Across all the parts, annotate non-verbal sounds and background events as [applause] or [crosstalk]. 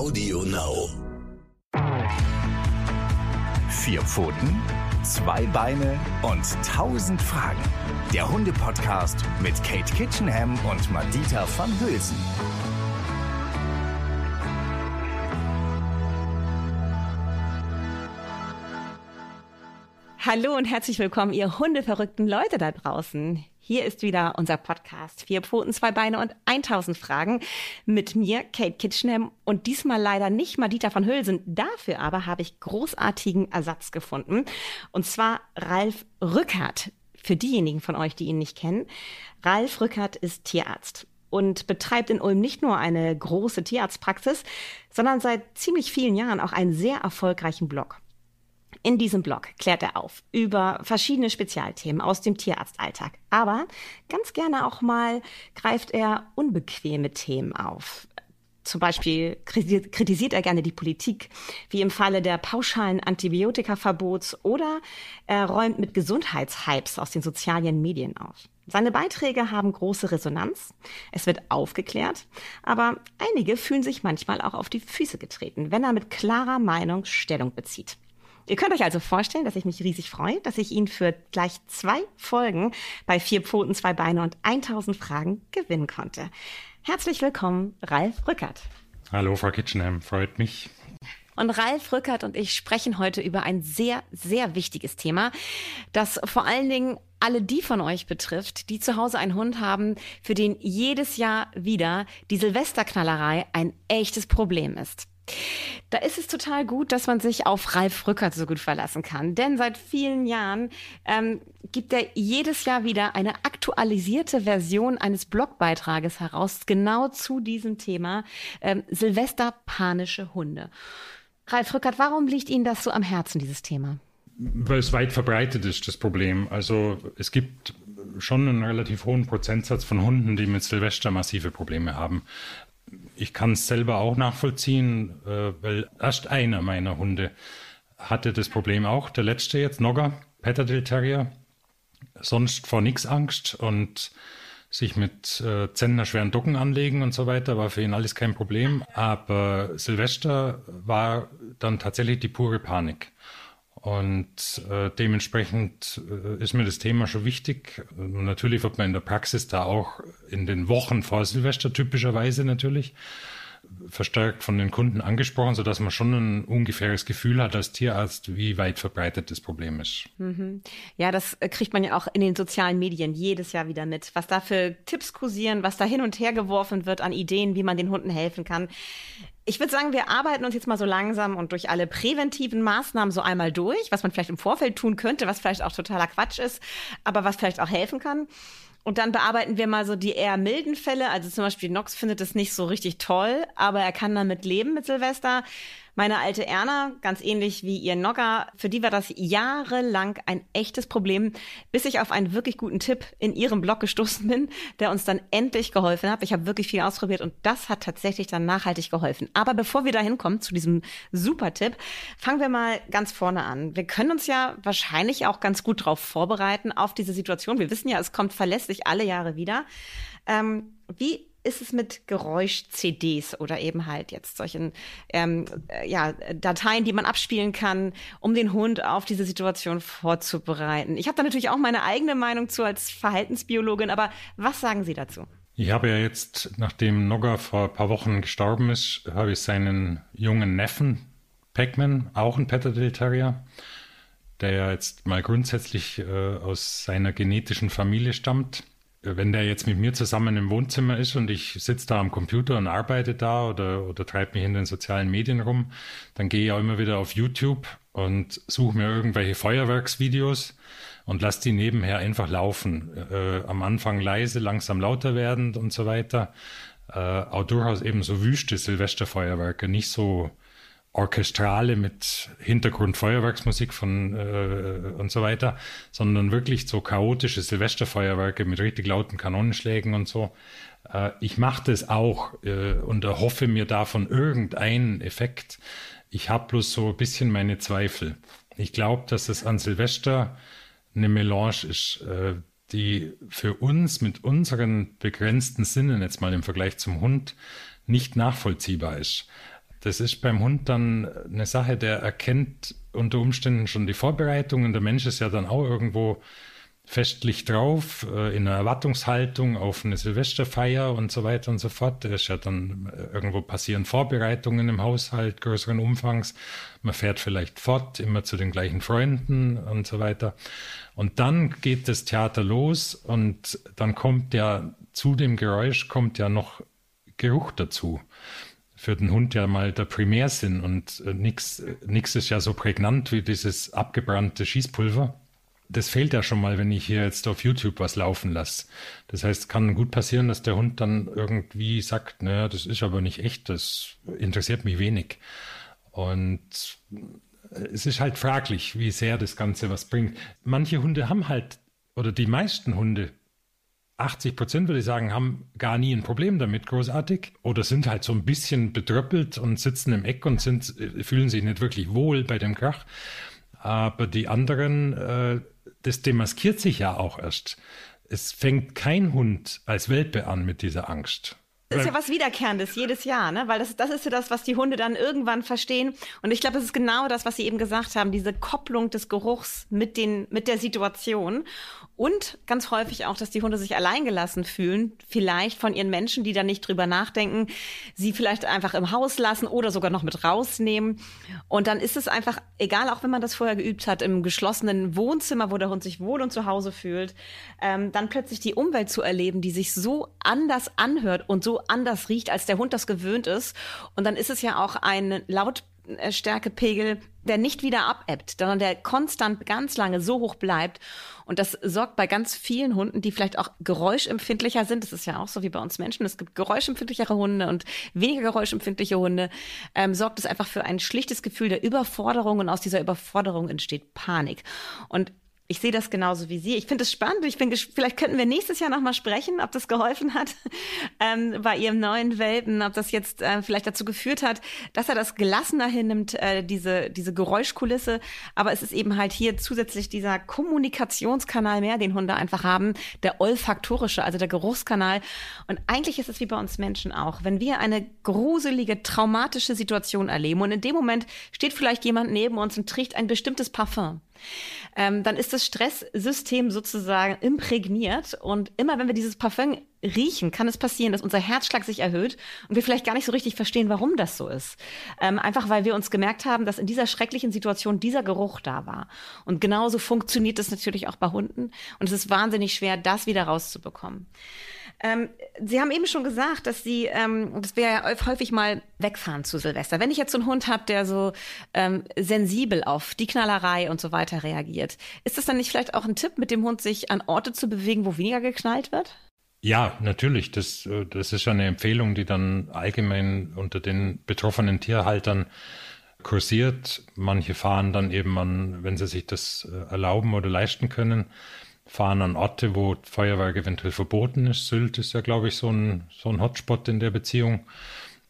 Audio Now. Vier Pfoten, zwei Beine und tausend Fragen. Der Hunde-Podcast mit Kate Kitchenham und Madita van Hülsen. Hallo und herzlich willkommen, ihr hundeverrückten Leute da draußen. Hier ist wieder unser Podcast Vier Pfoten, zwei Beine und 1000 Fragen mit mir, Kate Kitchenham und diesmal leider nicht Madita von Hülsen. Dafür aber habe ich großartigen Ersatz gefunden und zwar Ralf Rückert. Für diejenigen von euch, die ihn nicht kennen. Ralf Rückert ist Tierarzt und betreibt in Ulm nicht nur eine große Tierarztpraxis, sondern seit ziemlich vielen Jahren auch einen sehr erfolgreichen Blog. In diesem Blog klärt er auf über verschiedene Spezialthemen aus dem Tierarztalltag. Aber ganz gerne auch mal greift er unbequeme Themen auf. Zum Beispiel kritisiert er gerne die Politik, wie im Falle der pauschalen Antibiotikaverbots oder er räumt mit Gesundheitshypes aus den sozialen Medien auf. Seine Beiträge haben große Resonanz, es wird aufgeklärt, aber einige fühlen sich manchmal auch auf die Füße getreten, wenn er mit klarer Meinung Stellung bezieht. Ihr könnt euch also vorstellen, dass ich mich riesig freue, dass ich ihn für gleich zwei Folgen bei Vier Pfoten, zwei Beine und 1000 Fragen gewinnen konnte. Herzlich willkommen, Ralf Rückert. Hallo, Frau Kitchenham, freut mich. Und Ralf Rückert und ich sprechen heute über ein sehr, sehr wichtiges Thema, das vor allen Dingen alle die von euch betrifft, die zu Hause einen Hund haben, für den jedes Jahr wieder die Silvesterknallerei ein echtes Problem ist. Da ist es total gut, dass man sich auf Ralf Rückert so gut verlassen kann. Denn seit vielen Jahren ähm, gibt er jedes Jahr wieder eine aktualisierte Version eines Blogbeitrages heraus, genau zu diesem Thema ähm, Silvester panische Hunde. Ralf Rückert, warum liegt Ihnen das so am Herzen, dieses Thema? Weil es weit verbreitet ist, das Problem. Also es gibt schon einen relativ hohen Prozentsatz von Hunden, die mit Silvester massive Probleme haben ich kann es selber auch nachvollziehen, äh, weil erst einer meiner Hunde hatte das Problem auch. Der letzte jetzt, Nogger, Petterdill Terrier, sonst vor nichts Angst und sich mit äh, Zentner Docken anlegen und so weiter, war für ihn alles kein Problem. Aber Silvester war dann tatsächlich die pure Panik. Und äh, dementsprechend äh, ist mir das Thema schon wichtig. Und natürlich wird man in der Praxis da auch in den Wochen vor Silvester typischerweise natürlich verstärkt von den Kunden angesprochen, so dass man schon ein ungefähres Gefühl hat als Tierarzt, wie weit verbreitet das Problem ist. Mhm. Ja, das äh, kriegt man ja auch in den sozialen Medien jedes Jahr wieder mit, was da für Tipps kursieren, was da hin und her geworfen wird an Ideen, wie man den Hunden helfen kann. Ich würde sagen, wir arbeiten uns jetzt mal so langsam und durch alle präventiven Maßnahmen so einmal durch, was man vielleicht im Vorfeld tun könnte, was vielleicht auch totaler Quatsch ist, aber was vielleicht auch helfen kann. Und dann bearbeiten wir mal so die eher milden Fälle. Also zum Beispiel Nox findet es nicht so richtig toll, aber er kann damit leben mit Silvester. Meine alte Erna, ganz ähnlich wie ihr Nogger, für die war das jahrelang ein echtes Problem, bis ich auf einen wirklich guten Tipp in ihrem Blog gestoßen bin, der uns dann endlich geholfen hat. Ich habe wirklich viel ausprobiert und das hat tatsächlich dann nachhaltig geholfen. Aber bevor wir dahin kommen zu diesem super Tipp, fangen wir mal ganz vorne an. Wir können uns ja wahrscheinlich auch ganz gut darauf vorbereiten auf diese Situation. Wir wissen ja, es kommt verlässlich alle Jahre wieder. Ähm, wie ist es mit Geräusch-CDs oder eben halt jetzt solchen ähm, äh, ja, Dateien, die man abspielen kann, um den Hund auf diese Situation vorzubereiten? Ich habe da natürlich auch meine eigene Meinung zu als Verhaltensbiologin, aber was sagen Sie dazu? Ich habe ja jetzt, nachdem Nogger vor ein paar Wochen gestorben ist, habe ich seinen jungen Neffen, Pac-Man, auch ein Petterdill Terrier, der ja jetzt mal grundsätzlich äh, aus seiner genetischen Familie stammt, wenn der jetzt mit mir zusammen im Wohnzimmer ist und ich sitze da am Computer und arbeite da oder, oder treibe mich in den sozialen Medien rum, dann gehe ich auch immer wieder auf YouTube und suche mir irgendwelche Feuerwerksvideos und lasse die nebenher einfach laufen. Äh, am Anfang leise, langsam lauter werden und so weiter. Äh, auch durchaus eben so wüste Silvesterfeuerwerke, nicht so Orchestrale mit Hintergrundfeuerwerksmusik von äh, und so weiter, sondern wirklich so chaotische Silvesterfeuerwerke mit richtig lauten Kanonenschlägen und so. Äh, ich mache das auch äh, und erhoffe mir davon irgendeinen Effekt. Ich habe bloß so ein bisschen meine Zweifel. Ich glaube, dass es an Silvester eine Melange ist, äh, die für uns mit unseren begrenzten Sinnen jetzt mal im Vergleich zum Hund nicht nachvollziehbar ist Das ist beim Hund dann eine Sache, der erkennt unter Umständen schon die Vorbereitungen. Der Mensch ist ja dann auch irgendwo festlich drauf, äh, in einer Erwartungshaltung auf eine Silvesterfeier und so weiter und so fort. Da ist ja dann äh, irgendwo passieren Vorbereitungen im Haushalt größeren Umfangs. Man fährt vielleicht fort, immer zu den gleichen Freunden und so weiter. Und dann geht das Theater los und dann kommt ja zu dem Geräusch kommt ja noch Geruch dazu. Für den Hund ja mal der Primärsinn und äh, nichts ist ja so prägnant wie dieses abgebrannte Schießpulver das fehlt ja schon mal, wenn ich hier jetzt auf YouTube was laufen lasse. Das heißt, kann gut passieren, dass der Hund dann irgendwie sagt, naja, das ist aber nicht echt, das interessiert mich wenig. Und es ist halt fraglich, wie sehr das Ganze was bringt. Manche Hunde haben halt, oder die meisten Hunde, 80 Prozent würde ich sagen, haben gar nie ein Problem damit, großartig. Oder sind halt so ein bisschen bedröppelt und sitzen im Eck und sind, fühlen sich nicht wirklich wohl bei dem Krach. Aber die anderen, äh, das demaskiert sich ja auch erst. Es fängt kein Hund als Welpe an mit dieser Angst. Das ist ja was Wiederkehrendes jedes Jahr, ne? Weil das, das ist ja das, was die Hunde dann irgendwann verstehen. Und ich glaube, das ist genau das, was Sie eben gesagt haben, diese Kopplung des Geruchs mit den, mit der Situation. Und ganz häufig auch, dass die Hunde sich alleingelassen fühlen, vielleicht von ihren Menschen, die dann nicht drüber nachdenken, sie vielleicht einfach im Haus lassen oder sogar noch mit rausnehmen. Und dann ist es einfach, egal, auch wenn man das vorher geübt hat, im geschlossenen Wohnzimmer, wo der Hund sich wohl und zu Hause fühlt, ähm, dann plötzlich die Umwelt zu erleben, die sich so anders anhört und so anders riecht, als der Hund das gewöhnt ist. Und dann ist es ja auch ein laut Stärkepegel, der nicht wieder abebbt, sondern der konstant ganz lange so hoch bleibt. Und das sorgt bei ganz vielen Hunden, die vielleicht auch geräuschempfindlicher sind, das ist ja auch so wie bei uns Menschen, es gibt geräuschempfindlichere Hunde und weniger geräuschempfindliche Hunde, ähm, sorgt es einfach für ein schlichtes Gefühl der Überforderung und aus dieser Überforderung entsteht Panik. Und ich sehe das genauso wie Sie. Ich finde es spannend. Ich bin vielleicht könnten wir nächstes Jahr nochmal sprechen, ob das geholfen hat [laughs] ähm, bei Ihrem neuen Welpen, ob das jetzt äh, vielleicht dazu geführt hat, dass er das gelassener hinnimmt, äh, diese, diese Geräuschkulisse. Aber es ist eben halt hier zusätzlich dieser Kommunikationskanal mehr, den Hunde einfach haben, der olfaktorische, also der Geruchskanal. Und eigentlich ist es wie bei uns Menschen auch. Wenn wir eine gruselige, traumatische Situation erleben und in dem Moment steht vielleicht jemand neben uns und trägt ein bestimmtes Parfum ähm, dann ist das Stresssystem sozusagen imprägniert. Und immer wenn wir dieses Parfum riechen, kann es passieren, dass unser Herzschlag sich erhöht und wir vielleicht gar nicht so richtig verstehen, warum das so ist. Ähm, einfach weil wir uns gemerkt haben, dass in dieser schrecklichen Situation dieser Geruch da war. Und genauso funktioniert das natürlich auch bei Hunden. Und es ist wahnsinnig schwer, das wieder rauszubekommen. Ähm, Sie haben eben schon gesagt, dass Sie, ähm, dass wir ja häufig mal wegfahren zu Silvester. Wenn ich jetzt so einen Hund habe, der so ähm, sensibel auf die Knallerei und so weiter reagiert, ist das dann nicht vielleicht auch ein Tipp, mit dem Hund sich an Orte zu bewegen, wo weniger geknallt wird? Ja, natürlich. Das, äh, das ist ja eine Empfehlung, die dann allgemein unter den betroffenen Tierhaltern kursiert. Manche fahren dann eben an, wenn sie sich das äh, erlauben oder leisten können, fahren an Orte, wo Feuerwerk eventuell verboten ist. Sylt ist ja, glaube ich, so ein, so ein Hotspot in der Beziehung.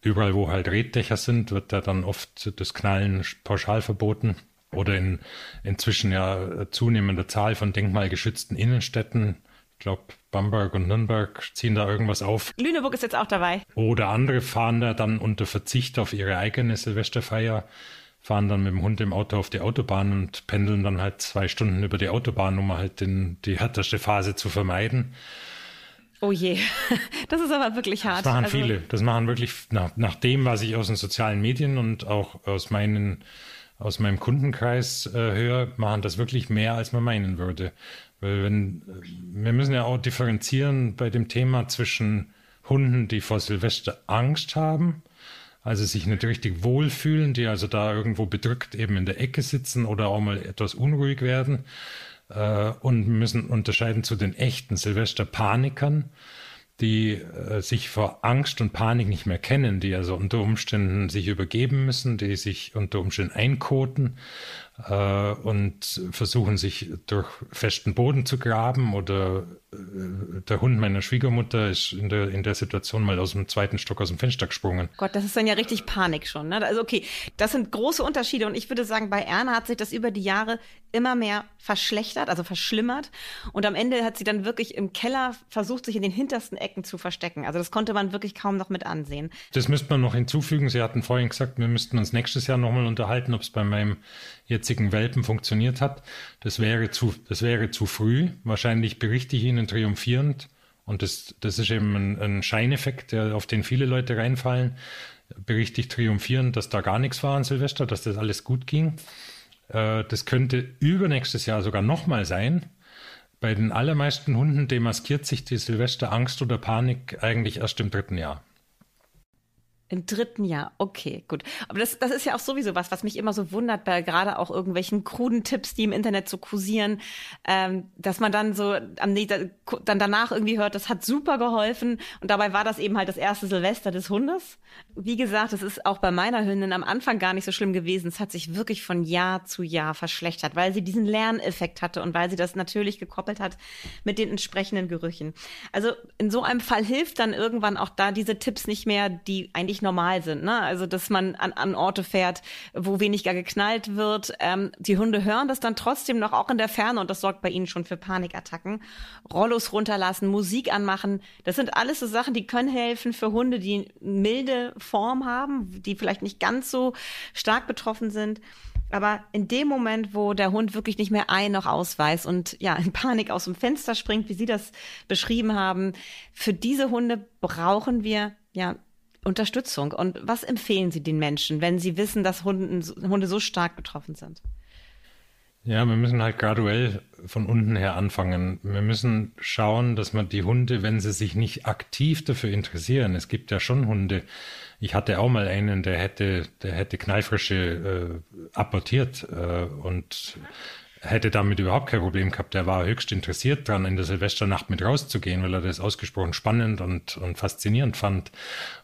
Überall, wo halt Reddächer sind, wird da dann oft das Knallen pauschal verboten. Oder in inzwischen ja zunehmender Zahl von denkmalgeschützten Innenstädten. Ich glaube, Bamberg und Nürnberg ziehen da irgendwas auf. Lüneburg ist jetzt auch dabei. Oder andere fahren da dann unter Verzicht auf ihre eigene Silvesterfeier fahren dann mit dem Hund im Auto auf die Autobahn und pendeln dann halt zwei Stunden über die Autobahn, um halt den, die härteste Phase zu vermeiden. Oh je, [laughs] das ist aber wirklich hart. Das machen also, viele. Das machen wirklich nach, nach dem, was ich aus den sozialen Medien und auch aus meinen aus meinem Kundenkreis äh, höre, machen das wirklich mehr, als man meinen würde. Weil wenn wir müssen ja auch differenzieren bei dem Thema zwischen Hunden, die vor Silvester Angst haben also sich nicht richtig wohlfühlen, die also da irgendwo bedrückt eben in der Ecke sitzen oder auch mal etwas unruhig werden äh, und müssen unterscheiden zu den echten Silvesterpanikern, die äh, sich vor Angst und Panik nicht mehr kennen, die also unter Umständen sich übergeben müssen, die sich unter Umständen einkoten äh, und versuchen sich durch festen Boden zu graben oder äh, der Hund meiner Schwiegermutter ist in der, in der Situation mal aus dem zweiten Stock aus dem Fenster gesprungen. Gott, das ist dann ja richtig Panik schon. Ne? Also okay, das sind große Unterschiede und ich würde sagen, bei Erna hat sich das über die Jahre immer mehr verschlechtert, also verschlimmert und am Ende hat sie dann wirklich im Keller versucht, sich in den hintersten Ecken zu verstecken. Also das konnte man wirklich kaum noch mit ansehen. Das müsste man noch hinzufügen. Sie hatten vorhin gesagt, wir müssten uns nächstes Jahr nochmal unterhalten, ob es bei meinem jetzigen Welpen funktioniert hat. Das wäre zu, das wäre zu früh. Wahrscheinlich berichte ich Ihnen triumphierend. Und das, das ist eben ein, ein Scheineffekt, der, auf den viele Leute reinfallen. Berichte ich triumphierend, dass da gar nichts war an Silvester, dass das alles gut ging. Äh, das könnte übernächstes Jahr sogar nochmal sein. Bei den allermeisten Hunden demaskiert sich die Silvesterangst oder Panik eigentlich erst im dritten Jahr. Im dritten Jahr, okay, gut. Aber das, das ist ja auch sowieso was, was mich immer so wundert, bei gerade auch irgendwelchen kruden Tipps, die im Internet so kursieren, ähm, dass man dann so am dann danach irgendwie hört, das hat super geholfen und dabei war das eben halt das erste Silvester des Hundes. Wie gesagt, es ist auch bei meiner Hündin am Anfang gar nicht so schlimm gewesen. Es hat sich wirklich von Jahr zu Jahr verschlechtert, weil sie diesen Lerneffekt hatte und weil sie das natürlich gekoppelt hat mit den entsprechenden Gerüchen. Also in so einem Fall hilft dann irgendwann auch da diese Tipps nicht mehr, die eigentlich völlig normal sind. Ne? Also, dass man an, an Orte fährt, wo weniger geknallt wird. Ähm, die Hunde hören das dann trotzdem noch auch in der Ferne und das sorgt bei ihnen schon für Panikattacken. Rollos runterlassen, Musik anmachen. Das sind alles so Sachen, die können helfen für Hunde, die milde Form haben, die vielleicht nicht ganz so stark betroffen sind. Aber in dem Moment, wo der Hund wirklich nicht mehr ein noch ausweist und ja, in Panik aus dem Fenster springt, wie Sie das beschrieben haben, für diese Hunde brauchen wir ja Unterstützung. Und was empfehlen Sie den Menschen, wenn sie wissen, dass Hunden, Hunde so stark betroffen sind? Ja, wir müssen halt graduell von unten her anfangen. Wir müssen schauen, dass man die Hunde, wenn sie sich nicht aktiv dafür interessieren, es gibt ja schon Hunde, ich hatte auch mal einen, der hätte, der hätte Knallfrische äh, apportiert äh, und hätte damit überhaupt kein Problem gehabt. Er war höchst interessiert daran, in der Silvesternacht mit rauszugehen, weil er das ausgesprochen spannend und, und faszinierend fand.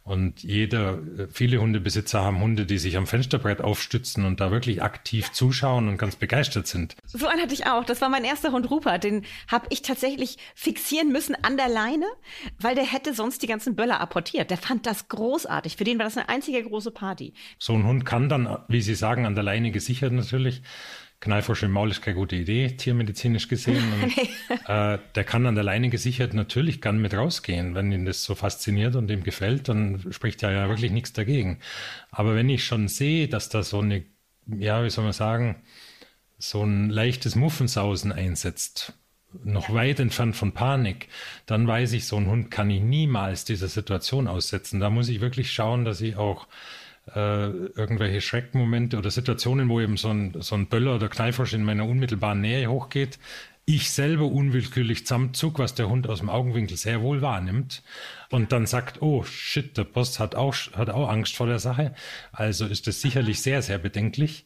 Und jeder, viele Hundebesitzer haben Hunde, die sich am Fensterbrett aufstützen und da wirklich aktiv zuschauen und ganz begeistert sind. So einen hatte ich auch. Das war mein erster Hund Rupert. Den habe ich tatsächlich fixieren müssen an der Leine, weil der hätte sonst die ganzen Böller apportiert. Der fand das großartig. Für den war das eine einzige große Party. So ein Hund kann dann, wie Sie sagen, an der Leine gesichert natürlich Knallfrosch im Maul ist keine gute Idee, tiermedizinisch gesehen. Und, [laughs] äh, der kann an der Leine gesichert natürlich gern mit rausgehen. Wenn ihn das so fasziniert und ihm gefällt, dann spricht ja, ja wirklich nichts dagegen. Aber wenn ich schon sehe, dass da so eine, ja, wie soll man sagen, so ein leichtes Muffensausen einsetzt, noch ja. weit entfernt von Panik, dann weiß ich, so ein Hund kann ich niemals dieser Situation aussetzen. Da muss ich wirklich schauen, dass ich auch äh, irgendwelche Schreckmomente oder Situationen, wo eben so ein, so ein Böller oder Knallfrosch in meiner unmittelbaren Nähe hochgeht, ich selber unwillkürlich zusammenzug, was der Hund aus dem Augenwinkel sehr wohl wahrnimmt und dann sagt, oh shit, der Boss hat auch, hat auch Angst vor der Sache. Also ist das sicherlich sehr, sehr bedenklich.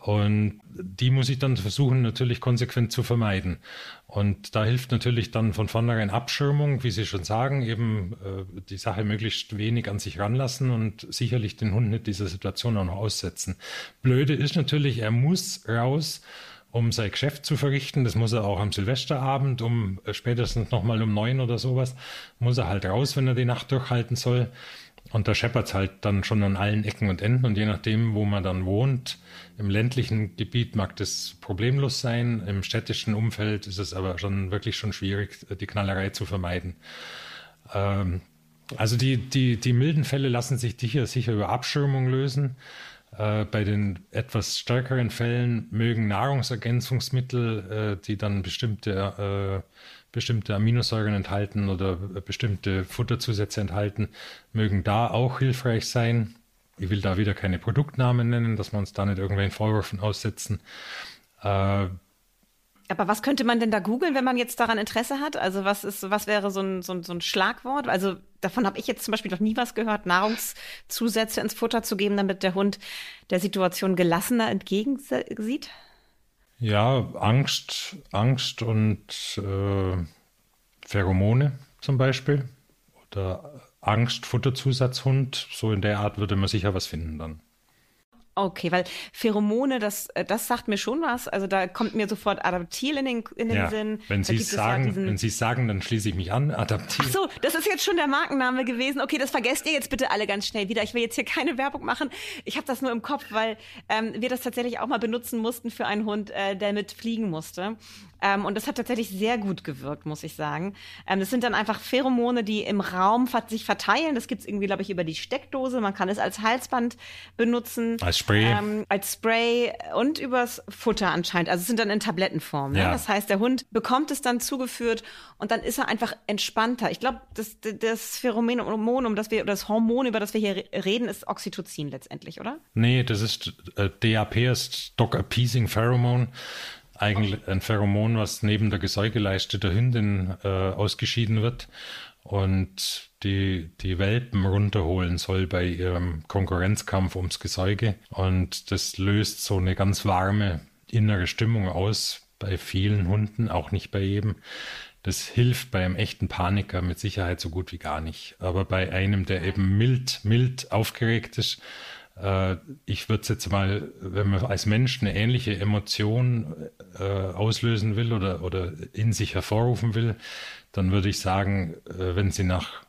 Und die muss ich dann versuchen, natürlich konsequent zu vermeiden. Und da hilft natürlich dann von vornherein Abschirmung, wie Sie schon sagen, eben äh, die Sache möglichst wenig an sich ranlassen und sicherlich den Hund nicht dieser Situation auch noch aussetzen. Blöde ist natürlich, er muss raus, um sein Geschäft zu verrichten. Das muss er auch am Silvesterabend um äh, spätestens nochmal um neun oder sowas, muss er halt raus, wenn er die Nacht durchhalten soll. Und da scheppert es halt dann schon an allen Ecken und Enden. Und je nachdem, wo man dann wohnt, im ländlichen Gebiet mag das problemlos sein. Im städtischen Umfeld ist es aber schon wirklich schon schwierig, die Knallerei zu vermeiden. Ähm, also die, die, die milden Fälle lassen sich sicher, sicher über Abschirmung lösen. Äh, bei den etwas stärkeren Fällen mögen Nahrungsergänzungsmittel, äh, die dann bestimmte äh, bestimmte Aminosäuren enthalten oder bestimmte Futterzusätze enthalten, mögen da auch hilfreich sein. Ich will da wieder keine Produktnamen nennen, dass wir uns da nicht irgendwelchen Vorwürfen aussetzen. Äh, aber was könnte man denn da googeln, wenn man jetzt daran Interesse hat? Also was ist, was wäre so ein, so ein, so ein Schlagwort? Also davon habe ich jetzt zum Beispiel noch nie was gehört, Nahrungszusätze ins Futter zu geben, damit der Hund der Situation gelassener entgegensieht. Ja, Angst, Angst und äh, Pheromone zum Beispiel. Oder Angst, Futterzusatzhund. So in der Art würde man sicher was finden dann. Okay, weil Pheromone, das, äh, das sagt mir schon was. Also da kommt mir sofort Adaptil in den, in den ja, Sinn. Wenn Sie es sagen, ja wenn Sie sagen, dann schließe ich mich an. Adaptil. Ach so, das ist jetzt schon der Markenname gewesen. Okay, das vergesst ihr jetzt bitte alle ganz schnell wieder. Ich will jetzt hier keine Werbung machen. Ich habe das nur im Kopf, weil ähm, wir das tatsächlich auch mal benutzen mussten für einen Hund, äh, der mit fliegen musste. Ähm, und das hat tatsächlich sehr gut gewirkt, muss ich sagen. Ähm, das sind dann einfach Pheromone, die im Raum sich verteilen. Das gibt's irgendwie, glaube ich, über die Steckdose. Man kann es als Halsband benutzen. Als Spray. Ähm, als Spray und übers Futter anscheinend. Also es sind dann in Tablettenform. Ne? Ja. Das heißt, der Hund bekommt es dann zugeführt und dann ist er einfach entspannter. Ich glaube, das, das Pheromon, um das wir, oder das Hormon, über das wir hier reden, ist Oxytocin letztendlich, oder? Nee, das ist äh, DAP ist Dog Appeasing Pheromone eigentlich ein Pheromon, was neben der Gesäugeleiste der Hündin äh, ausgeschieden wird und die, die Welpen runterholen soll bei ihrem Konkurrenzkampf ums Gesäuge. Und das löst so eine ganz warme innere Stimmung aus bei vielen Hunden, auch nicht bei jedem. Das hilft bei einem echten Paniker mit Sicherheit so gut wie gar nicht. Aber bei einem, der eben mild, mild aufgeregt ist, ich würde es jetzt mal, wenn man als Mensch eine ähnliche Emotion äh, auslösen will oder, oder in sich hervorrufen will, dann würde ich sagen, äh, wenn sie nach,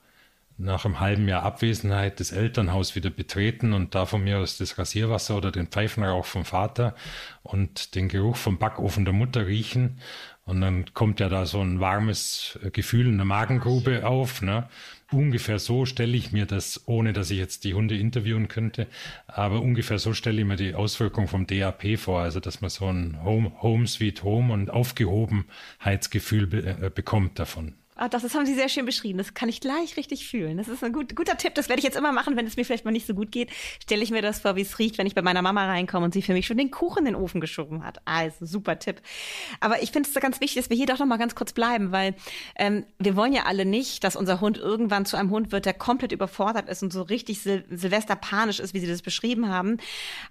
nach einem halben Jahr Abwesenheit das Elternhaus wieder betreten und da von mir aus das Rasierwasser oder den Pfeifenrauch vom Vater und den Geruch vom Backofen der Mutter riechen und dann kommt ja da so ein warmes Gefühl in der Magengrube auf, ne? Ungefähr so stelle ich mir das, ohne dass ich jetzt die Hunde interviewen könnte, aber ungefähr so stelle ich mir die Auswirkung vom DAP vor, also dass man so ein Home, Home Sweet Home und Aufgehobenheitsgefühl be äh, bekommt davon. Ah, das, das haben Sie sehr schön beschrieben. Das kann ich gleich richtig fühlen. Das ist ein gut, guter Tipp. Das werde ich jetzt immer machen, wenn es mir vielleicht mal nicht so gut geht. Stelle ich mir das vor, wie es riecht, wenn ich bei meiner Mama reinkomme und sie für mich schon den Kuchen in den Ofen geschoben hat. Also super Tipp. Aber ich finde es ganz wichtig, dass wir hier doch noch mal ganz kurz bleiben, weil ähm, wir wollen ja alle nicht, dass unser Hund irgendwann zu einem Hund wird, der komplett überfordert ist und so richtig Sil Silvester ist, wie Sie das beschrieben haben.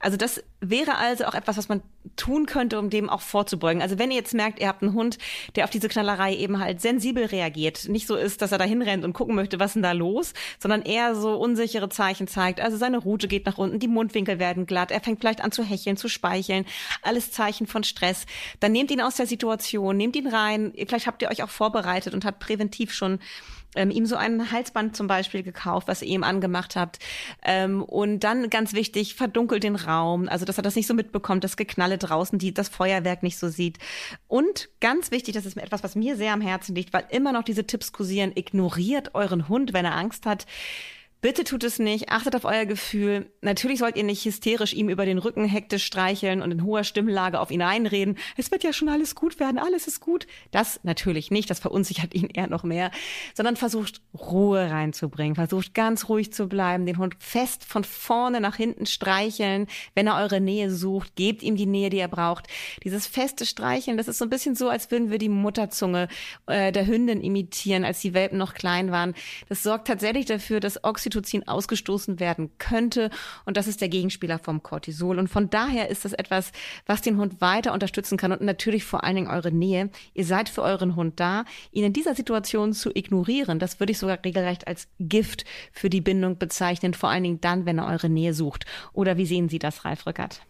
Also das wäre also auch etwas, was man tun könnte, um dem auch vorzubeugen. Also wenn ihr jetzt merkt, ihr habt einen Hund, der auf diese Knallerei eben halt sensibel reagiert, reagiert. Nicht so ist, dass er da hinrennt und gucken möchte, was denn da los, sondern eher so unsichere Zeichen zeigt. Also seine Rute geht nach unten, die Mundwinkel werden glatt, er fängt vielleicht an zu hecheln, zu speicheln. Alles Zeichen von Stress. Dann nehmt ihn aus der Situation, nehmt ihn rein. Vielleicht habt ihr euch auch vorbereitet und habt präventiv schon ähm, ihm so ein Halsband zum Beispiel gekauft, was ihr ihm angemacht habt. Ähm, und dann ganz wichtig, verdunkelt den Raum, also dass er das nicht so mitbekommt, das Geknalle draußen, die das Feuerwerk nicht so sieht. Und ganz wichtig, das ist etwas, was mir sehr am Herzen liegt, weil immer noch diese Tipps kursieren, ignoriert euren Hund, wenn er Angst hat. Bitte tut es nicht, achtet auf euer Gefühl. Natürlich sollt ihr nicht hysterisch ihm über den Rücken hektisch streicheln und in hoher Stimmlage auf ihn einreden. Es wird ja schon alles gut werden, alles ist gut. Das natürlich nicht, das verunsichert ihn eher noch mehr, sondern versucht Ruhe reinzubringen, versucht ganz ruhig zu bleiben, den Hund fest von vorne nach hinten streicheln, wenn er eure Nähe sucht, gebt ihm die Nähe, die er braucht. Dieses feste Streicheln, das ist so ein bisschen so, als würden wir die Mutterzunge äh, der Hündin imitieren, als die Welpen noch klein waren. Das sorgt tatsächlich dafür, dass Oxy Oxytocin ausgestoßen werden könnte. Und das ist der Gegenspieler vom Cortisol. Und von daher ist das etwas, was den Hund weiter unterstützen kann und natürlich vor allen Dingen eure Nähe. Ihr seid für euren Hund da. Ihn in dieser Situation zu ignorieren, das würde ich sogar regelrecht als Gift für die Bindung bezeichnen, vor allen Dingen dann, wenn er eure Nähe sucht. Oder wie sehen Sie das, Ralf Rückert?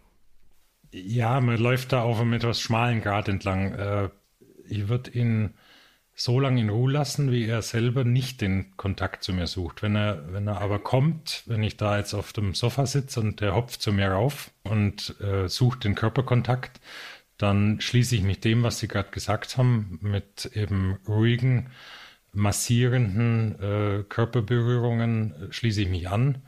Ja, man läuft da auf einem etwas schmalen Grad entlang. Äh, ich würde ihn so lange in Ruhe lassen, wie er selber nicht den Kontakt zu mir sucht. Wenn er, wenn er aber kommt, wenn ich da jetzt auf dem Sofa sitze und der hopft zu mir rauf und äh, sucht den Körperkontakt, dann schließe ich mich dem, was Sie gerade gesagt haben, mit eben ruhigen, massierenden äh, Körperberührungen, äh, schließe ich mich an.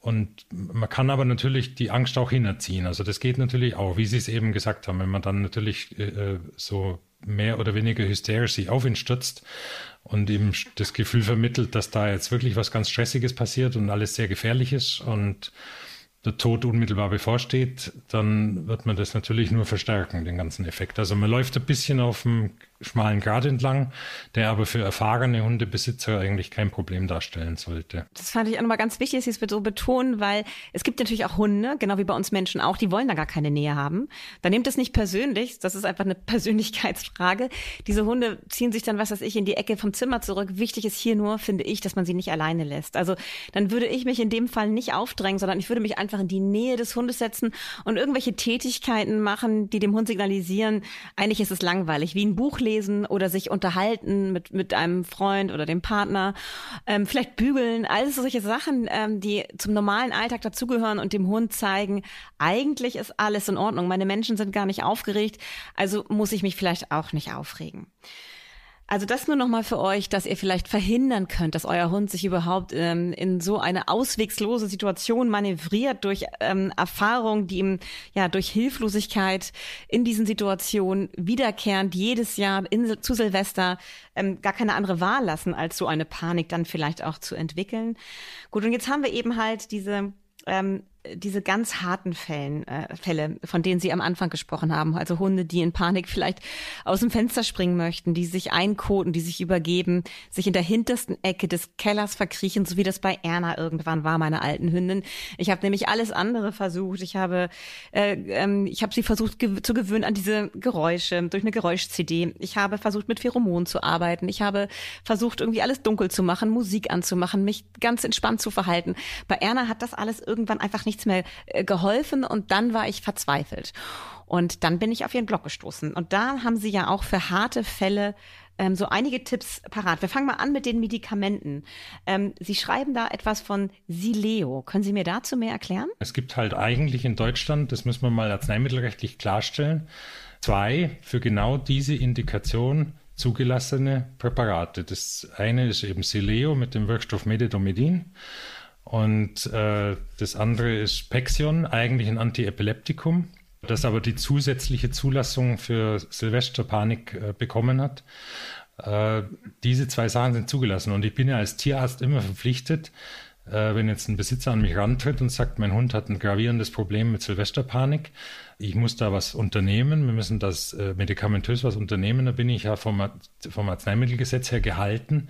Und man kann aber natürlich die Angst auch hinerziehen. Also das geht natürlich auch, wie Sie es eben gesagt haben, wenn man dann natürlich äh, äh so mehr oder weniger hysterisch sich auf ihn stürzt und ihm das Gefühl vermittelt, dass da jetzt wirklich was ganz Stressiges passiert und alles sehr gefährlich ist und der Tod unmittelbar bevorsteht, dann wird man das natürlich nur verstärken, den ganzen Effekt. Also man läuft ein bisschen auf dem schmalen Grad entlang, der aber für erfahrene Hundebesitzer eigentlich kein Problem darstellen sollte. Das fand ich auch nochmal ganz wichtig, dass Sie es so betonen, weil es gibt natürlich auch Hunde, genau wie bei uns Menschen auch, die wollen da gar keine Nähe haben. Da nehmt es nicht persönlich, das ist einfach eine [laughs] Persönlichkeitsfrage. Diese Hunde ziehen sich dann, was weiß ich, in die Ecke vom Zimmer zurück. Wichtig ist hier nur, finde ich, dass man sie nicht alleine lässt. Also dann würde ich mich in dem Fall nicht aufdrängen, sondern ich würde mich einfach in die Nähe des Hundes setzen und irgendwelche Tätigkeiten machen, die dem Hund signalisieren, eigentlich ist es langweilig, wie ein Buch lesen oder sich unterhalten mit, mit einem Freund oder dem Partner, ähm, vielleicht bügeln, alles solche Sachen, ähm, die zum normalen Alltag dazugehören und dem Hund zeigen, eigentlich ist alles in Ordnung, meine Menschen sind gar nicht aufgeregt, also muss ich mich vielleicht auch nicht aufregen. Also das nur nochmal für euch, dass ihr vielleicht verhindern könnt, dass euer Hund sich überhaupt ähm, in so eine auswegslose Situation manövriert durch ähm, Erfahrung, die ihm ja durch Hilflosigkeit in diesen Situationen wiederkehrend jedes Jahr in, zu Silvester ähm, gar keine andere Wahl lassen, als so eine Panik dann vielleicht auch zu entwickeln. Gut, und jetzt haben wir eben halt diese ähm, diese ganz harten Fällen, äh, Fälle, von denen Sie am Anfang gesprochen haben, also Hunde, die in Panik vielleicht aus dem Fenster springen möchten, die sich einkoten, die sich übergeben, sich in der hintersten Ecke des Kellers verkriechen, so wie das bei Erna irgendwann war, meiner alten Hündin. Ich habe nämlich alles andere versucht. Ich habe, äh, ähm, ich habe sie versucht gew zu gewöhnen an diese Geräusche durch eine Geräusch-CD. Ich habe versucht mit Pheromonen zu arbeiten. Ich habe versucht irgendwie alles dunkel zu machen, Musik anzumachen, mich ganz entspannt zu verhalten. Bei Erna hat das alles irgendwann einfach nicht nichts mehr äh, geholfen und dann war ich verzweifelt. Und dann bin ich auf ihren Blog gestoßen. Und da haben sie ja auch für harte Fälle ähm, so einige Tipps parat. Wir fangen mal an mit den Medikamenten. Ähm, sie schreiben da etwas von Sileo. Können Sie mir dazu mehr erklären? Es gibt halt eigentlich in Deutschland, das müssen wir mal arzneimittelrechtlich klarstellen, zwei für genau diese Indikation zugelassene Präparate. Das eine ist eben Sileo mit dem Wirkstoff Medetomidin und äh, das andere ist Pexion, eigentlich ein Antiepileptikum, das aber die zusätzliche Zulassung für Silvesterpanik äh, bekommen hat. Äh, diese zwei Sachen sind zugelassen. Und ich bin ja als Tierarzt immer verpflichtet, äh, wenn jetzt ein Besitzer an mich rantritt und sagt, mein Hund hat ein gravierendes Problem mit Silvesterpanik, ich muss da was unternehmen, wir müssen das äh, medikamentös was unternehmen, da bin ich ja vom, vom Arzneimittelgesetz her gehalten,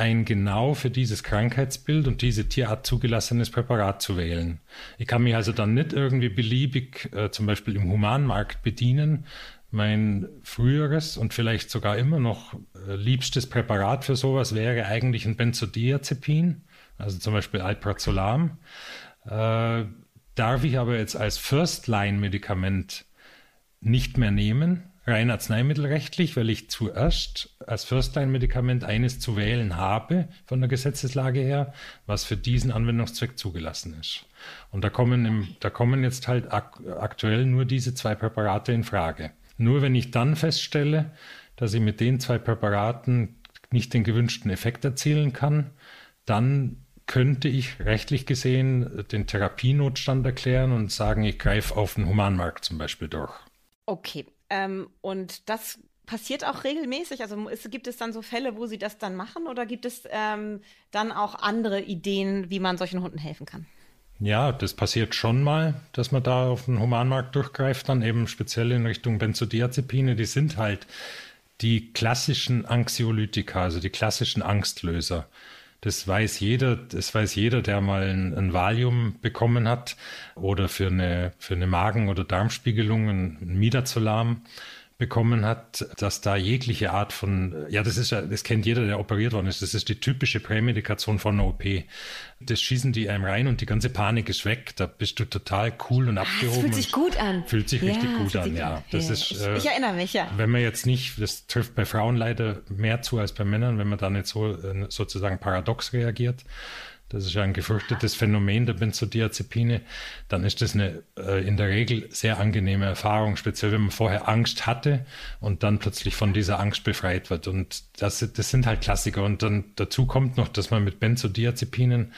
ein genau für dieses Krankheitsbild und diese Tierart zugelassenes Präparat zu wählen. Ich kann mich also dann nicht irgendwie beliebig äh, zum Beispiel im Humanmarkt bedienen. Mein früheres und vielleicht sogar immer noch äh, liebstes Präparat für sowas wäre eigentlich ein Benzodiazepin, also zum Beispiel Alprazolam. Äh, darf ich aber jetzt als First-Line-Medikament nicht mehr nehmen, rein arzneimittelrechtlich, weil ich zuerst als First-Line-Medikament eines zu wählen habe von der Gesetzeslage her, was für diesen Anwendungszweck zugelassen ist. Und da kommen, im, da kommen jetzt halt ak aktuell nur diese zwei Präparate in Frage. Nur wenn ich dann feststelle, dass ich mit den zwei Präparaten nicht den gewünschten Effekt erzielen kann, dann könnte ich rechtlich gesehen den Therapienotstand erklären und sagen, ich greife auf den Humanmarkt zum Beispiel durch. Okay, ähm, und das passiert auch regelmäßig? Also ist, gibt es dann so Fälle, wo Sie das dann machen oder gibt es ähm, dann auch andere Ideen, wie man solchen Hunden helfen kann? Ja, das passiert schon mal, dass man da auf den Humanmarkt durchgreift, dann eben speziell in Richtung Benzodiazepine. Die sind halt die klassischen Anxiolytika, also die klassischen Angstlöser. Das weiß jeder, das weiß jeder, der mal ein, ein Valium bekommen hat oder für eine, für eine Magen- oder Darmspiegelung ein, Midazolam bekommen hat, dass da jegliche Art von, ja, das ist ja, das kennt jeder, der operiert worden ist, das ist die typische Prämedikation von einer OP. Das schießen die einem rein und die ganze Panik ist weg. Da bist du total cool und abgehoben. Das fühlt sich gut an. Fühlt sich ja, richtig gut an, ja. Das ja. ist, äh, ich, erinnere mich, ja. Wenn man jetzt nicht, das trifft bei Frauen leider mehr zu als bei Männern, wenn man da nicht so äh, sozusagen paradox reagiert, das ist ja ein gefürchtetes Phänomen der Benzodiazepine, dann ist das eine äh, in der Regel sehr angenehme Erfahrung, speziell wenn man vorher Angst hatte und dann plötzlich von dieser Angst befreit wird. Und das, das sind halt Klassiker. Und dann dazu kommt noch, dass man mit Benzodiazepinen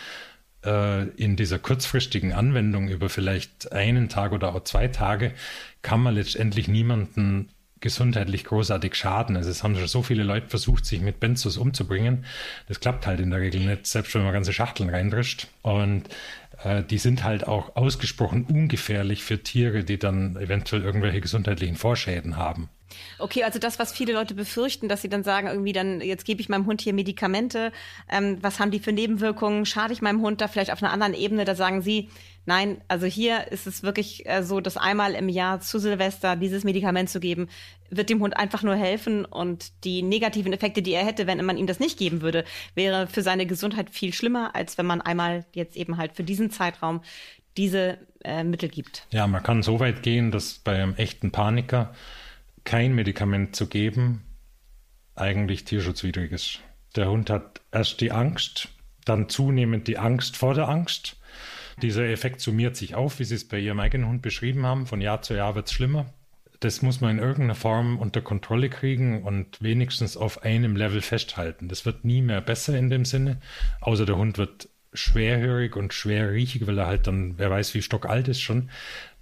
äh, in dieser kurzfristigen Anwendung über vielleicht einen Tag oder auch zwei Tage kann man letztendlich niemanden gesundheitlich großartig schaden. Also es haben schon so viele Leute versucht, sich mit Benzos umzubringen. Das klappt halt in der Regel nicht, selbst wenn man ganze Schachteln reindrischt. Und äh, die sind halt auch ausgesprochen ungefährlich für Tiere, die dann eventuell irgendwelche gesundheitlichen Vorschäden haben. Okay, also das, was viele Leute befürchten, dass sie dann sagen, irgendwie dann, jetzt gebe ich meinem Hund hier Medikamente, ähm, was haben die für Nebenwirkungen, schade ich meinem Hund da vielleicht auf einer anderen Ebene, da sagen sie, nein, also hier ist es wirklich äh, so, dass einmal im Jahr zu Silvester dieses Medikament zu geben, wird dem Hund einfach nur helfen und die negativen Effekte, die er hätte, wenn man ihm das nicht geben würde, wäre für seine Gesundheit viel schlimmer, als wenn man einmal jetzt eben halt für diesen Zeitraum diese äh, Mittel gibt. Ja, man kann so weit gehen, dass bei einem echten Paniker kein Medikament zu geben eigentlich tierschutzwidrig ist. Der Hund hat erst die Angst, dann zunehmend die Angst vor der Angst. Dieser Effekt summiert sich auf, wie Sie es bei Ihrem eigenen Hund beschrieben haben. Von Jahr zu Jahr wird es schlimmer. Das muss man in irgendeiner Form unter Kontrolle kriegen und wenigstens auf einem Level festhalten. Das wird nie mehr besser in dem Sinne, außer der Hund wird schwerhörig und schwerriechig, weil er halt dann, wer weiß, wie stockalt ist schon.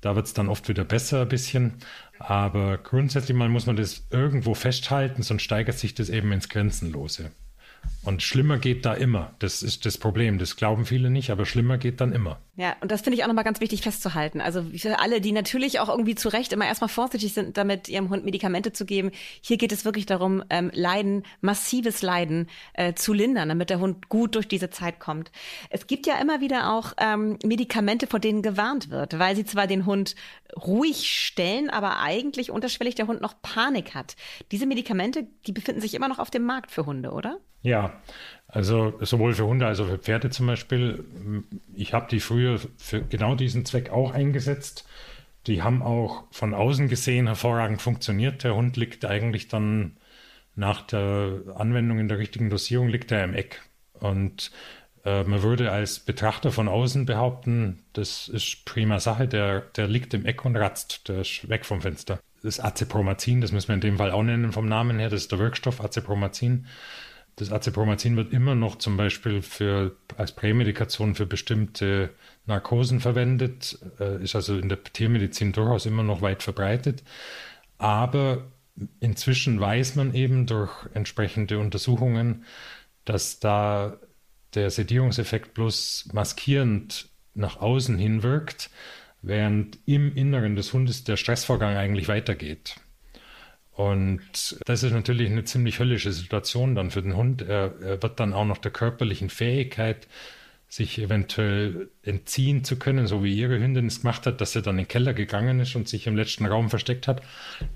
Da wird es dann oft wieder besser ein bisschen. Aber grundsätzlich mal muss man das irgendwo festhalten, sonst steigert sich das eben ins Grenzenlose. Und schlimmer geht da immer. Das ist das Problem. Das glauben viele nicht, aber schlimmer geht dann immer. Ja, und das finde ich auch nochmal ganz wichtig festzuhalten. Also für alle, die natürlich auch irgendwie zu Recht immer erstmal vorsichtig sind, damit ihrem Hund Medikamente zu geben, hier geht es wirklich darum, ähm, Leiden, massives Leiden äh, zu lindern, damit der Hund gut durch diese Zeit kommt. Es gibt ja immer wieder auch ähm, Medikamente, vor denen gewarnt wird, weil sie zwar den Hund ruhig stellen, aber eigentlich unterschwellig der Hund noch Panik hat. Diese Medikamente, die befinden sich immer noch auf dem Markt für Hunde, oder? Ja, also sowohl für Hunde als auch für Pferde zum Beispiel. Ich habe die früher für genau diesen Zweck auch eingesetzt. Die haben auch von außen gesehen hervorragend funktioniert. Der Hund liegt eigentlich dann nach der Anwendung in der richtigen Dosierung liegt er im Eck. Und äh, man würde als Betrachter von außen behaupten, das ist prima Sache, der, der liegt im Eck und ratzt, der ist weg vom Fenster. Das Acepromazin, das müssen wir in dem Fall auch nennen vom Namen her, das ist der Wirkstoff Acepromazin das Acepromazin wird immer noch zum Beispiel für, als Prämedikation für bestimmte Narkosen verwendet, äh, ist also in der Tiermedizin durchaus immer noch weit verbreitet. Aber inzwischen weiß man eben durch entsprechende Untersuchungen, dass da der Sedierungseffekt bloß maskierend nach außen hin wirkt, während im Inneren des Hundes der Stressvorgang eigentlich weitergeht. Und das ist natürlich eine ziemlich höllische Situation dann für den Hund. Er, er, wird dann auch noch der körperlichen Fähigkeit, sich eventuell entziehen zu können, so wie ihre Hündin es gemacht hat, dass er dann in den Keller gegangen ist und sich im letzten Raum versteckt hat.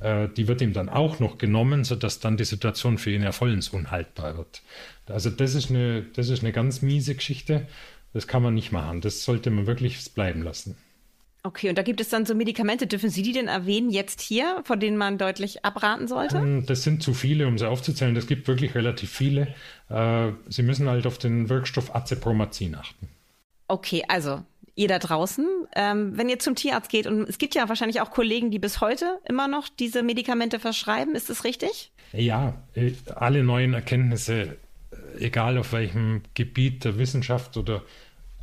Äh, die wird ihm dann auch noch genommen, sodass dann die Situation für ihn ja vollends unhaltbar wird. Also das ist eine, das ist eine ganz miese Geschichte. Das kann man nicht machen. Das sollte man wirklich bleiben lassen. Okay, und da gibt es dann so Medikamente. Dürfen Sie die denn erwähnen jetzt hier, von denen man deutlich abraten sollte? Ähm, das sind zu viele, um sie aufzuzählen. Es gibt wirklich relativ viele. Äh, sie müssen halt auf den Wirkstoff Acepromazin achten. Okay, also ihr da draußen, ähm, wenn ihr zum Tierarzt geht, und es gibt ja wahrscheinlich auch Kollegen, die bis heute immer noch diese Medikamente verschreiben, ist das richtig? Ja, äh, alle neuen Erkenntnisse, äh, egal auf welchem Gebiet der Wissenschaft oder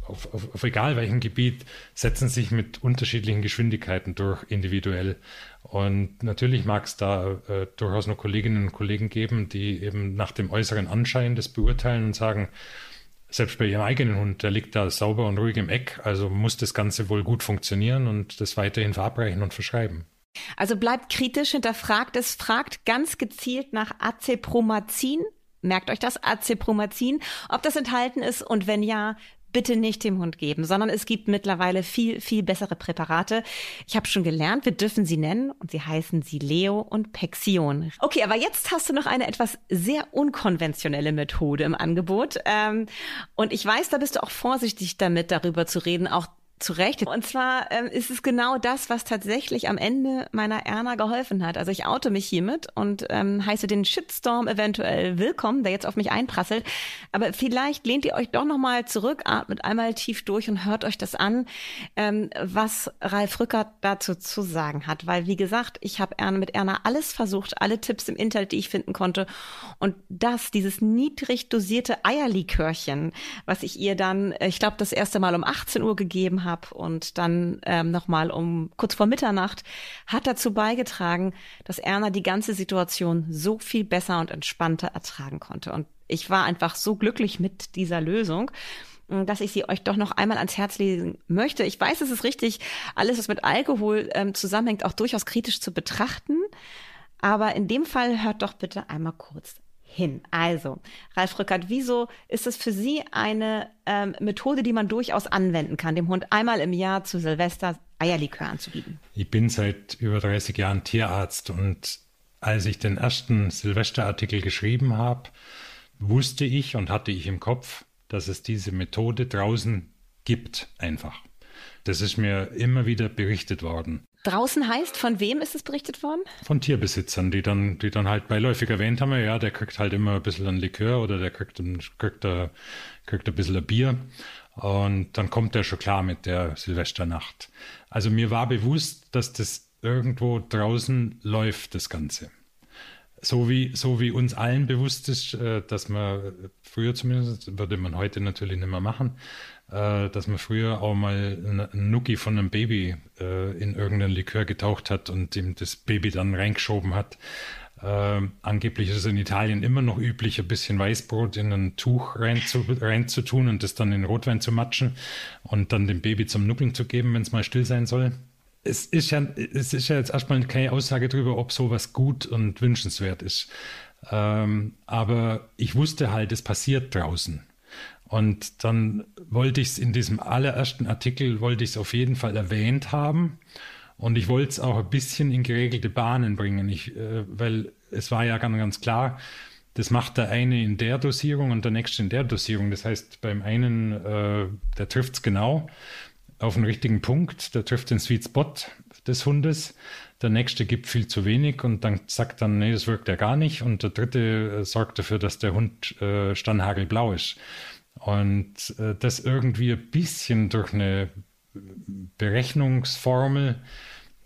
auf, auf, auf egal welchem Gebiet, setzen sich mit unterschiedlichen Geschwindigkeiten durch, individuell. Und natürlich mag es da äh, durchaus noch Kolleginnen und Kollegen geben, die eben nach dem äußeren Anschein das beurteilen und sagen, selbst bei ihrem eigenen Hund, der liegt da sauber und ruhig im Eck, also muss das Ganze wohl gut funktionieren und das weiterhin verabreichen und verschreiben. Also bleibt kritisch, hinterfragt es, fragt ganz gezielt nach Acepromazin. Merkt euch das, Acepromazin, ob das enthalten ist und wenn ja, bitte nicht dem Hund geben, sondern es gibt mittlerweile viel, viel bessere Präparate. Ich habe schon gelernt, wir dürfen sie nennen und sie heißen Sileo und Pexion. Okay, aber jetzt hast du noch eine etwas sehr unkonventionelle Methode im Angebot. Ähm, und ich weiß, da bist du auch vorsichtig damit, darüber zu reden, auch zu Recht. Und zwar ähm, ist es genau das, was tatsächlich am Ende meiner Erna geholfen hat. Also ich oute mich hiermit und ähm, heiße den Shitstorm eventuell willkommen, der jetzt auf mich einprasselt. Aber vielleicht lehnt ihr euch doch nochmal zurück, atmet einmal tief durch und hört euch das an, ähm, was Ralf Rückert dazu zu sagen hat. Weil, wie gesagt, ich habe Erna mit Erna alles versucht, alle Tipps im Internet, die ich finden konnte. Und das, dieses niedrig dosierte Eierlikörchen, was ich ihr dann, ich glaube, das erste Mal um 18 Uhr gegeben habe, habe und dann ähm, nochmal um kurz vor Mitternacht, hat dazu beigetragen, dass Erna die ganze Situation so viel besser und entspannter ertragen konnte. Und ich war einfach so glücklich mit dieser Lösung dass ich sie euch doch noch einmal ans Herz legen möchte. Ich weiß, es ist richtig, alles, was mit Alkohol ähm, zusammenhängt, auch durchaus kritisch zu betrachten. Aber in dem Fall hört doch bitte einmal kurz hin. Also, Ralf Rückert, wieso ist es für Sie eine ähm, Methode, die man durchaus anwenden kann, dem Hund einmal im Jahr zu Silvester Eierlikör anzubieten? Ich bin seit über 30 Jahren Tierarzt und als ich den ersten Silvesterartikel geschrieben habe, wusste ich und hatte ich im Kopf, dass es diese Methode draußen gibt, einfach. Das ist mir immer wieder berichtet worden. Draußen heißt, von wem ist es berichtet worden? Von Tierbesitzern, die dann, die dann halt beiläufig erwähnt haben, ja, der kriegt halt immer ein bisschen ein Likör oder der kriegt, ein, kriegt, ein, kriegt ein bisschen ein Bier. Und dann kommt er schon klar mit der Silvesternacht. Also mir war bewusst, dass das irgendwo draußen läuft, das Ganze. So wie, so wie uns allen bewusst ist, äh, dass man früher zumindest, würde man heute natürlich nicht mehr machen, äh, dass man früher auch mal einen Nuki von einem Baby äh, in irgendein Likör getaucht hat und ihm das Baby dann reingeschoben hat. Äh, angeblich ist es in Italien immer noch üblich, ein bisschen Weißbrot in ein Tuch reinzutun rein zu und das dann in Rotwein zu matschen und dann dem Baby zum Nuckeln zu geben, wenn es mal still sein soll. Es ist ja, es ist ja jetzt erstmal keine Aussage darüber, ob sowas gut und wünschenswert ist. Ähm, aber ich wusste halt, es passiert draußen. Und dann wollte ich es in diesem allerersten Artikel, wollte ich es auf jeden Fall erwähnt haben. Und ich wollte es auch ein bisschen in geregelte Bahnen bringen, ich, äh, weil es war ja ganz, ganz klar, das macht der eine in der Dosierung und der nächste in der Dosierung. Das heißt, beim einen, äh, der trifft es genau auf den richtigen Punkt, der trifft den Sweet Spot des Hundes. Der nächste gibt viel zu wenig und dann sagt dann, nee, das wirkt ja gar nicht. Und der dritte äh, sorgt dafür, dass der Hund äh, stannhagelblau ist. Und äh, das irgendwie ein bisschen durch eine Berechnungsformel,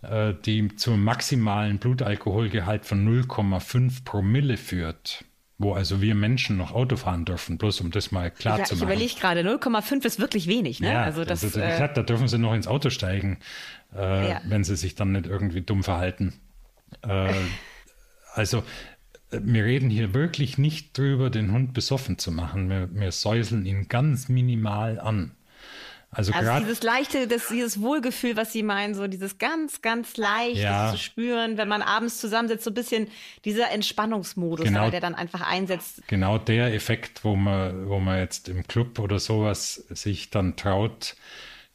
äh, die zum maximalen Blutalkoholgehalt von 0,5 Promille führt, wo also wir Menschen noch Auto fahren dürfen, bloß um das mal klar ja, zu machen. Ich überlege gerade, 0,5 ist wirklich wenig. Ne? Ja, also das, also, äh, da dürfen sie noch ins Auto steigen, äh, ja. wenn sie sich dann nicht irgendwie dumm verhalten. Äh, [laughs] also wir reden hier wirklich nicht drüber, den Hund besoffen zu machen. Wir, wir säuseln ihn ganz minimal an. Also, also dieses leichte, das, dieses Wohlgefühl, was Sie meinen, so dieses ganz, ganz leicht ja. zu spüren, wenn man abends zusammensitzt, so ein bisschen dieser Entspannungsmodus, genau, der dann einfach einsetzt. Genau der Effekt, wo man, wo man jetzt im Club oder sowas sich dann traut,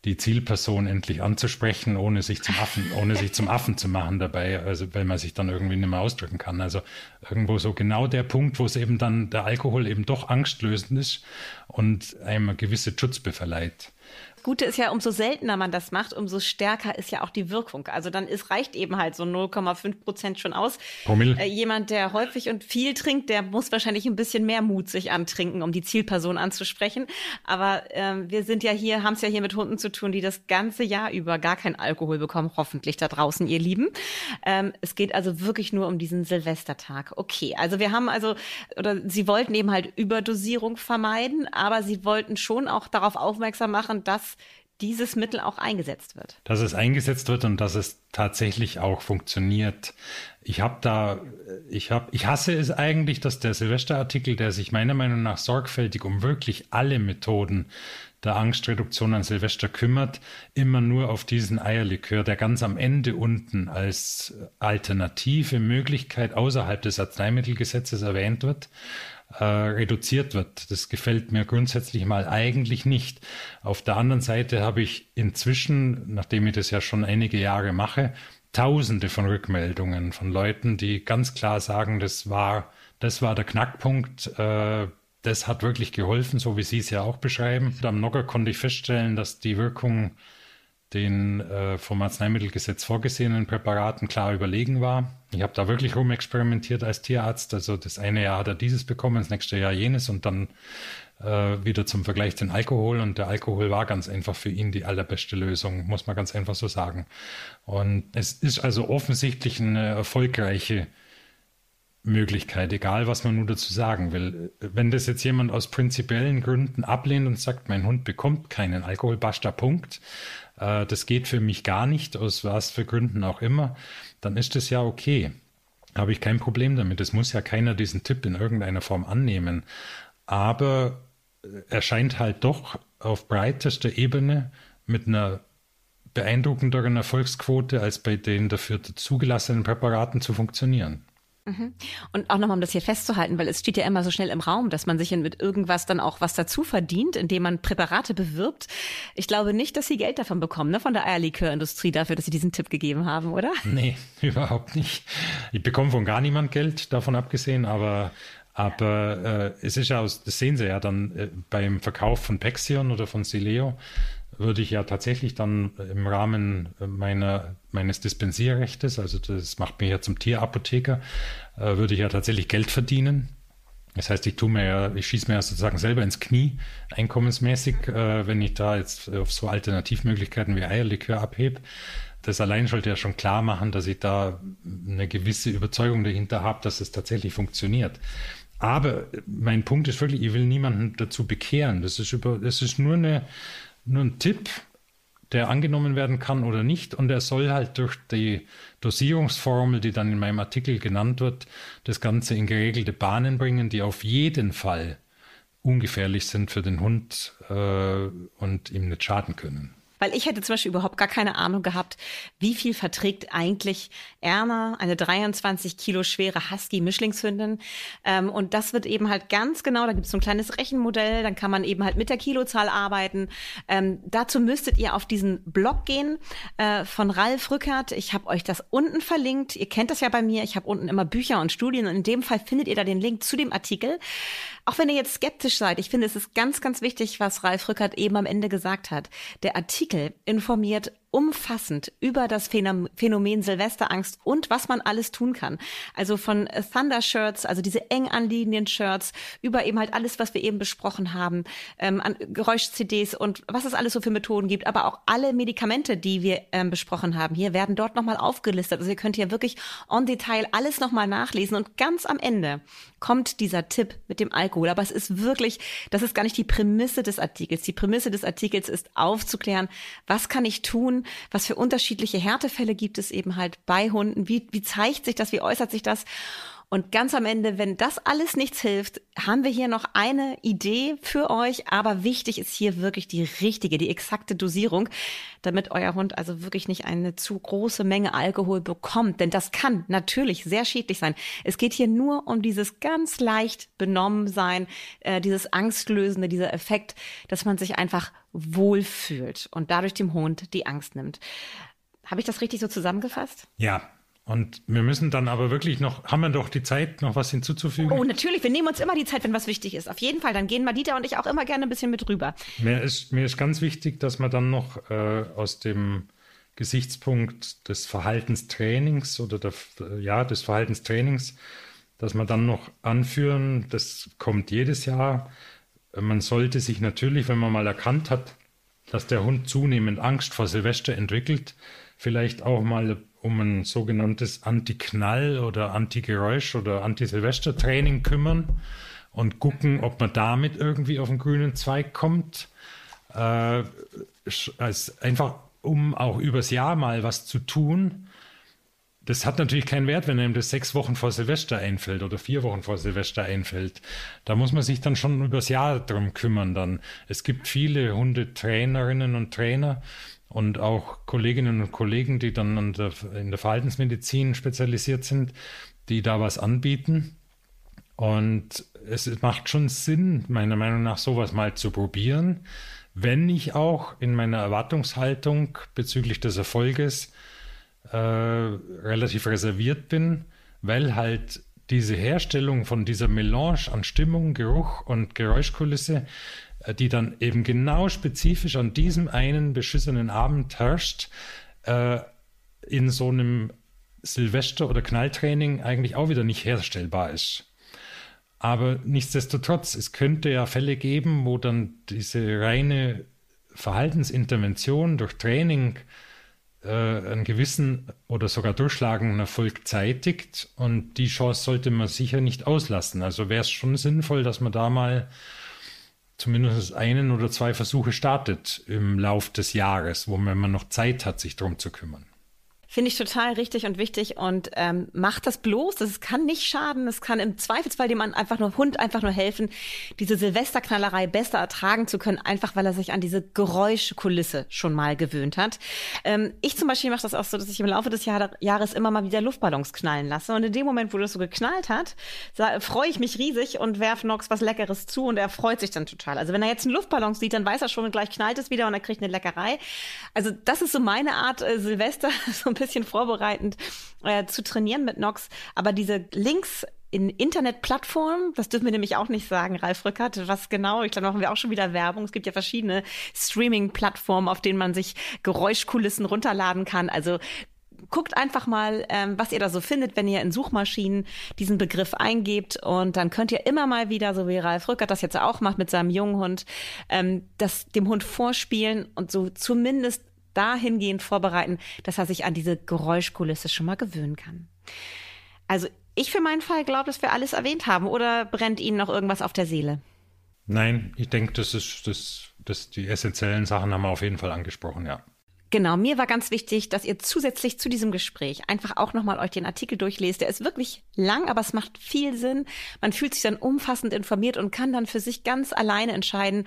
die Zielperson endlich anzusprechen, ohne sich zum Affen, ohne sich zum Affen zu machen dabei, also weil man sich dann irgendwie nicht mehr ausdrücken kann. Also irgendwo so genau der Punkt, wo es eben dann der Alkohol eben doch angstlösend ist und einem eine gewisse Schutzbe verleiht. Gute ist ja, umso seltener man das macht, umso stärker ist ja auch die Wirkung. Also dann ist, reicht eben halt so 0,5 Prozent schon aus. Promille. Äh, jemand, der häufig und viel trinkt, der muss wahrscheinlich ein bisschen mehr Mut sich antrinken, um die Zielperson anzusprechen. Aber ähm, wir sind ja hier, haben es ja hier mit Hunden zu tun, die das ganze Jahr über gar keinen Alkohol bekommen, hoffentlich da draußen, ihr Lieben. Ähm, es geht also wirklich nur um diesen Silvestertag. Okay, also wir haben also, oder Sie wollten eben halt Überdosierung vermeiden, aber Sie wollten schon auch darauf aufmerksam machen, dass dieses Mittel auch eingesetzt wird. Dass es eingesetzt wird und dass es tatsächlich auch funktioniert. Ich habe da, ich habe, ich hasse es eigentlich, dass der Silvesterartikel, der sich meiner Meinung nach sorgfältig um wirklich alle Methoden der Angstreduktion an Silvester kümmert, immer nur auf diesen Eierlikör, der ganz am Ende unten als alternative Möglichkeit außerhalb des Arzneimittelgesetzes erwähnt wird äh, reduziert wird. Das gefällt mir grundsätzlich mal eigentlich nicht. Auf der anderen Seite habe ich inzwischen, nachdem ich das ja schon einige Jahre mache, tausende von Rückmeldungen von Leuten, die ganz klar sagen, das war, das war der Knackpunkt. Äh, das hat wirklich geholfen, so wie Sie es ja auch beschreiben. Am Nogger konnte ich feststellen, dass die Wirkung den äh, vom Arzneimittelgesetz vorgesehenen Präparaten klar überlegen war. Ich habe da wirklich rumexperimentiert als Tierarzt. Also das eine Jahr hat er dieses bekommen, das nächste Jahr jenes und dann äh, wieder zum Vergleich den Alkohol. Und der Alkohol war ganz einfach für ihn die allerbeste Lösung, muss man ganz einfach so sagen. Und es ist also offensichtlich eine erfolgreiche Möglichkeit, egal was man nur dazu sagen will. Wenn das jetzt jemand aus prinzipiellen Gründen ablehnt und sagt, mein Hund bekommt keinen Alkohol, basta Punkt, äh, das geht für mich gar nicht, aus was für Gründen auch immer, dann ist das ja okay. Habe ich kein Problem damit. Es muss ja keiner diesen Tipp in irgendeiner Form annehmen. Aber er scheint halt doch auf breitester Ebene mit einer beeindruckenderen Erfolgsquote als bei den dafür zugelassenen Präparaten zu funktionieren. Mhm. Und auch nochmal, um das hier festzuhalten, weil es steht ja immer so schnell im Raum, dass man sich mit irgendwas dann auch was dazu verdient, indem man Präparate bewirbt. Ich glaube nicht, dass Sie Geld davon bekommen, ne, von der Eierlikörindustrie dafür, dass Sie diesen Tipp gegeben haben, oder? Nee, [laughs] überhaupt nicht. Ich bekomme von gar niemand Geld, davon abgesehen, aber aber äh, es ist ja, aus, das sehen Sie ja dann äh, beim Verkauf von Pexion oder von Sileo, würde ich ja tatsächlich dann im Rahmen meiner, meines Dispensierrechtes, also das macht mich ja zum Tierapotheker, äh, würde ich ja tatsächlich Geld verdienen. Das heißt, ich tue mir ja, ich schieße mir ja sozusagen selber ins Knie, einkommensmäßig, äh, wenn ich da jetzt auf so Alternativmöglichkeiten wie Eierlikör abhebe. Das allein sollte ja schon klar machen, dass ich da eine gewisse Überzeugung dahinter habe, dass es tatsächlich funktioniert. Aber mein Punkt ist wirklich, ich will niemanden dazu bekehren. Das ist, über, das ist nur eine, nur ein Tipp, der angenommen werden kann oder nicht. Und er soll halt durch die Dosierungsformel, die dann in meinem Artikel genannt wird, das Ganze in geregelte Bahnen bringen, die auf jeden Fall ungefährlich sind für den Hund äh, und ihm nicht schaden können. Weil ich hätte zum Beispiel überhaupt gar keine Ahnung gehabt, wie viel verträgt eigentlich Erna, eine 23 Kilo schwere Husky-Mischlingshündin. Ähm, und das wird eben halt ganz genau, da gibt es so ein kleines Rechenmodell, dann kann man eben halt mit der Kilozahl arbeiten. Ähm, dazu müsstet ihr auf diesen Blog gehen äh, von Ralf Rückert. Ich habe euch das unten verlinkt. Ihr kennt das ja bei mir. Ich habe unten immer Bücher und Studien und in dem Fall findet ihr da den Link zu dem Artikel. Auch wenn ihr jetzt skeptisch seid, ich finde, es ist ganz, ganz wichtig, was Ralf Rückert eben am Ende gesagt hat. Der Artikel informiert umfassend über das Phänomen Silvesterangst und was man alles tun kann. Also von Thunder Shirts, also diese eng anliegenden Shirts, über eben halt alles, was wir eben besprochen haben, ähm, an Geräusch-CDs und was es alles so für Methoden gibt, aber auch alle Medikamente, die wir ähm, besprochen haben. Hier werden dort nochmal aufgelistet. Also ihr könnt hier wirklich on Detail alles nochmal nachlesen und ganz am Ende kommt dieser Tipp mit dem Alkohol. Aber es ist wirklich, das ist gar nicht die Prämisse des Artikels. Die Prämisse des Artikels ist aufzuklären, was kann ich tun, was für unterschiedliche Härtefälle gibt es eben halt bei Hunden, wie, wie zeigt sich das, wie äußert sich das und ganz am Ende, wenn das alles nichts hilft, haben wir hier noch eine Idee für euch. Aber wichtig ist hier wirklich die richtige, die exakte Dosierung, damit euer Hund also wirklich nicht eine zu große Menge Alkohol bekommt. Denn das kann natürlich sehr schädlich sein. Es geht hier nur um dieses ganz leicht benommen sein, äh, dieses Angstlösende, dieser Effekt, dass man sich einfach wohlfühlt und dadurch dem Hund die Angst nimmt. Habe ich das richtig so zusammengefasst? Ja, und wir müssen dann aber wirklich noch, haben wir doch die Zeit, noch was hinzuzufügen? Oh, natürlich. Wir nehmen uns immer die Zeit, wenn was wichtig ist. Auf jeden Fall. Dann gehen Madita und ich auch immer gerne ein bisschen mit rüber. Mir ist, mir ist ganz wichtig, dass man dann noch äh, aus dem Gesichtspunkt des Verhaltenstrainings oder der, ja, des Verhaltenstrainings, dass man dann noch anführen, das kommt jedes Jahr. Man sollte sich natürlich, wenn man mal erkannt hat, dass der Hund zunehmend Angst vor Silvester entwickelt, vielleicht auch mal um ein sogenanntes Anti-Knall oder Anti-Geräusch oder Anti-Silvester-Training kümmern und gucken, ob man damit irgendwie auf den grünen Zweig kommt. Äh, einfach, um auch übers Jahr mal was zu tun. Das hat natürlich keinen Wert, wenn einem das sechs Wochen vor Silvester einfällt oder vier Wochen vor Silvester einfällt. Da muss man sich dann schon übers Jahr drum kümmern dann. Es gibt viele Hundetrainerinnen und Trainer, und auch Kolleginnen und Kollegen, die dann der, in der Verhaltensmedizin spezialisiert sind, die da was anbieten. Und es macht schon Sinn, meiner Meinung nach, sowas mal zu probieren, wenn ich auch in meiner Erwartungshaltung bezüglich des Erfolges äh, relativ reserviert bin, weil halt diese Herstellung von dieser Melange an Stimmung, Geruch und Geräuschkulisse die dann eben genau spezifisch an diesem einen beschissenen Abend herrscht, äh, in so einem Silvester- oder Knalltraining eigentlich auch wieder nicht herstellbar ist. Aber nichtsdestotrotz, es könnte ja Fälle geben, wo dann diese reine Verhaltensintervention durch Training äh, einen gewissen oder sogar durchschlagenden Erfolg zeitigt. Und die Chance sollte man sicher nicht auslassen. Also wäre es schon sinnvoll, dass man da mal zumindest einen oder zwei Versuche startet im Lauf des Jahres, wo man noch Zeit hat, sich darum zu kümmern. Finde ich total richtig und wichtig und ähm, macht das bloß. Das kann nicht schaden. Es kann im Zweifelsfall dem Mann einfach nur Hund einfach nur helfen, diese Silvesterknallerei besser ertragen zu können, einfach weil er sich an diese Geräuschkulisse schon mal gewöhnt hat. Ähm, ich zum Beispiel mache das auch so, dass ich im Laufe des Jahr Jahres immer mal wieder Luftballons knallen lasse. Und in dem Moment, wo das so geknallt hat, freue ich mich riesig und werfe Nox was Leckeres zu und er freut sich dann total. Also wenn er jetzt einen Luftballon sieht, dann weiß er schon, gleich knallt es wieder und er kriegt eine Leckerei. Also das ist so meine Art, äh, Silvester [laughs] so ein bisschen vorbereitend äh, zu trainieren mit Nox. Aber diese Links in Internetplattformen, das dürfen wir nämlich auch nicht sagen, Ralf Rückert, was genau, ich glaube, machen wir auch schon wieder Werbung. Es gibt ja verschiedene Streaming-Plattformen, auf denen man sich Geräuschkulissen runterladen kann. Also guckt einfach mal, ähm, was ihr da so findet, wenn ihr in Suchmaschinen diesen Begriff eingebt. Und dann könnt ihr immer mal wieder, so wie Ralf Rückert das jetzt auch macht mit seinem jungen Hund, ähm, das dem Hund vorspielen und so zumindest dahingehend vorbereiten, dass er sich an diese Geräuschkulisse schon mal gewöhnen kann. Also ich für meinen Fall glaube, dass wir alles erwähnt haben. Oder brennt Ihnen noch irgendwas auf der Seele? Nein, ich denke, das ist das, das die essentiellen Sachen haben wir auf jeden Fall angesprochen, ja. Genau, mir war ganz wichtig, dass ihr zusätzlich zu diesem Gespräch einfach auch nochmal euch den Artikel durchlest. Der ist wirklich lang, aber es macht viel Sinn. Man fühlt sich dann umfassend informiert und kann dann für sich ganz alleine entscheiden,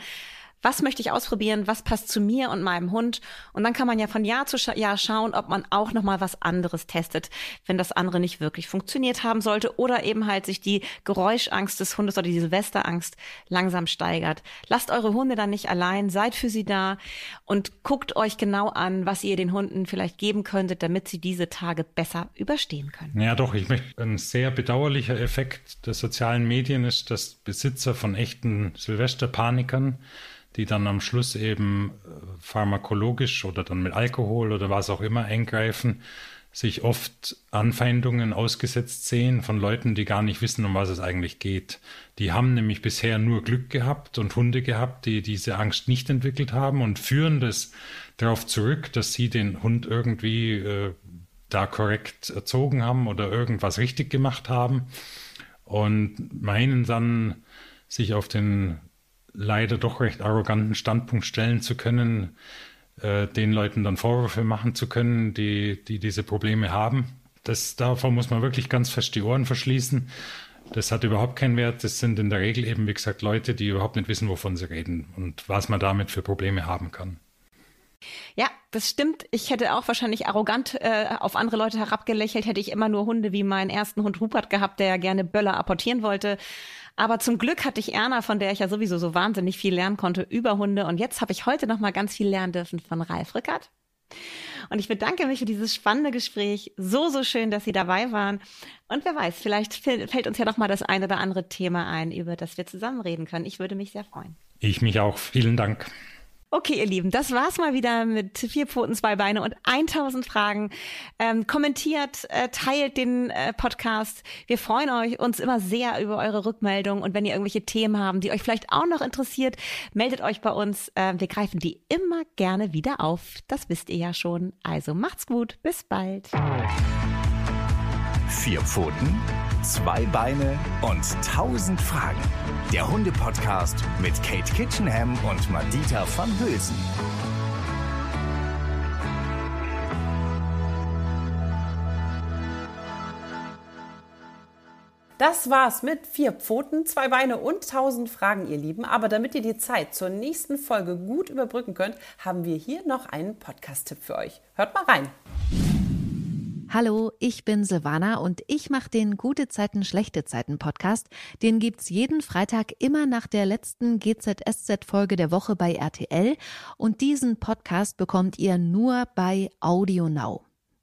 was möchte ich ausprobieren, was passt zu mir und meinem Hund. Und dann kann man ja von Jahr zu Jahr schauen, ob man auch nochmal was anderes testet, wenn das andere nicht wirklich funktioniert haben sollte oder eben halt sich die Geräuschangst des Hundes oder die Silvesterangst langsam steigert. Lasst eure Hunde dann nicht allein, seid für sie da und guckt euch genau an, was ihr den Hunden vielleicht geben könntet, damit sie diese Tage besser überstehen können. Ja, doch, ich möchte, ein sehr bedauerlicher Effekt der sozialen Medien ist, dass Besitzer von echten Silvesterpanikern die dann am Schluss eben äh, pharmakologisch oder dann mit Alkohol oder was auch immer eingreifen, sich oft Anfeindungen ausgesetzt sehen von Leuten, die gar nicht wissen, um was es eigentlich geht. Die haben nämlich bisher nur Glück gehabt und Hunde gehabt, die diese Angst nicht entwickelt haben und führen das darauf zurück, dass sie den Hund irgendwie äh, da korrekt erzogen haben oder irgendwas richtig gemacht haben und meinen dann, sich auf den leider doch recht arroganten Standpunkt stellen zu können, äh, den Leuten dann Vorwürfe machen zu können, die, die diese Probleme haben. Das, davor muss man wirklich ganz fest die Ohren verschließen. Das hat überhaupt keinen Wert. Das sind in der Regel eben, wie gesagt, Leute, die überhaupt nicht wissen, wovon sie reden und was man damit für Probleme haben kann. Ja, das stimmt. Ich hätte auch wahrscheinlich arrogant äh, auf andere Leute herabgelächelt, hätte ich immer nur Hunde wie meinen ersten Hund Rupert gehabt, der gerne Böller apportieren wollte. Aber zum Glück hatte ich Erna, von der ich ja sowieso so wahnsinnig viel lernen konnte über Hunde. Und jetzt habe ich heute noch mal ganz viel lernen dürfen von Ralf Rückert. Und ich bedanke mich für dieses spannende Gespräch. So, so schön, dass Sie dabei waren. Und wer weiß, vielleicht fällt uns ja noch mal das ein oder andere Thema ein, über das wir zusammen reden können. Ich würde mich sehr freuen. Ich mich auch. Vielen Dank. Okay, ihr Lieben, das war's mal wieder mit vier Pfoten, zwei Beine und 1000 Fragen. Ähm, kommentiert, äh, teilt den äh, Podcast. Wir freuen euch uns immer sehr über eure Rückmeldungen und wenn ihr irgendwelche Themen haben, die euch vielleicht auch noch interessiert, meldet euch bei uns. Äh, wir greifen die immer gerne wieder auf. Das wisst ihr ja schon. Also macht's gut, bis bald. Vier Pfoten, zwei Beine und tausend Fragen. Der Hunde-Podcast mit Kate Kitchenham und Madita van Hülsen. Das war's mit vier Pfoten, zwei Beine und tausend Fragen, ihr Lieben. Aber damit ihr die Zeit zur nächsten Folge gut überbrücken könnt, haben wir hier noch einen Podcast-Tipp für euch. Hört mal rein. Hallo, ich bin Silvana und ich mache den Gute Zeiten, Schlechte Zeiten Podcast. Den gibt's jeden Freitag immer nach der letzten GZSZ-Folge der Woche bei RTL. Und diesen Podcast bekommt ihr nur bei Audio Now.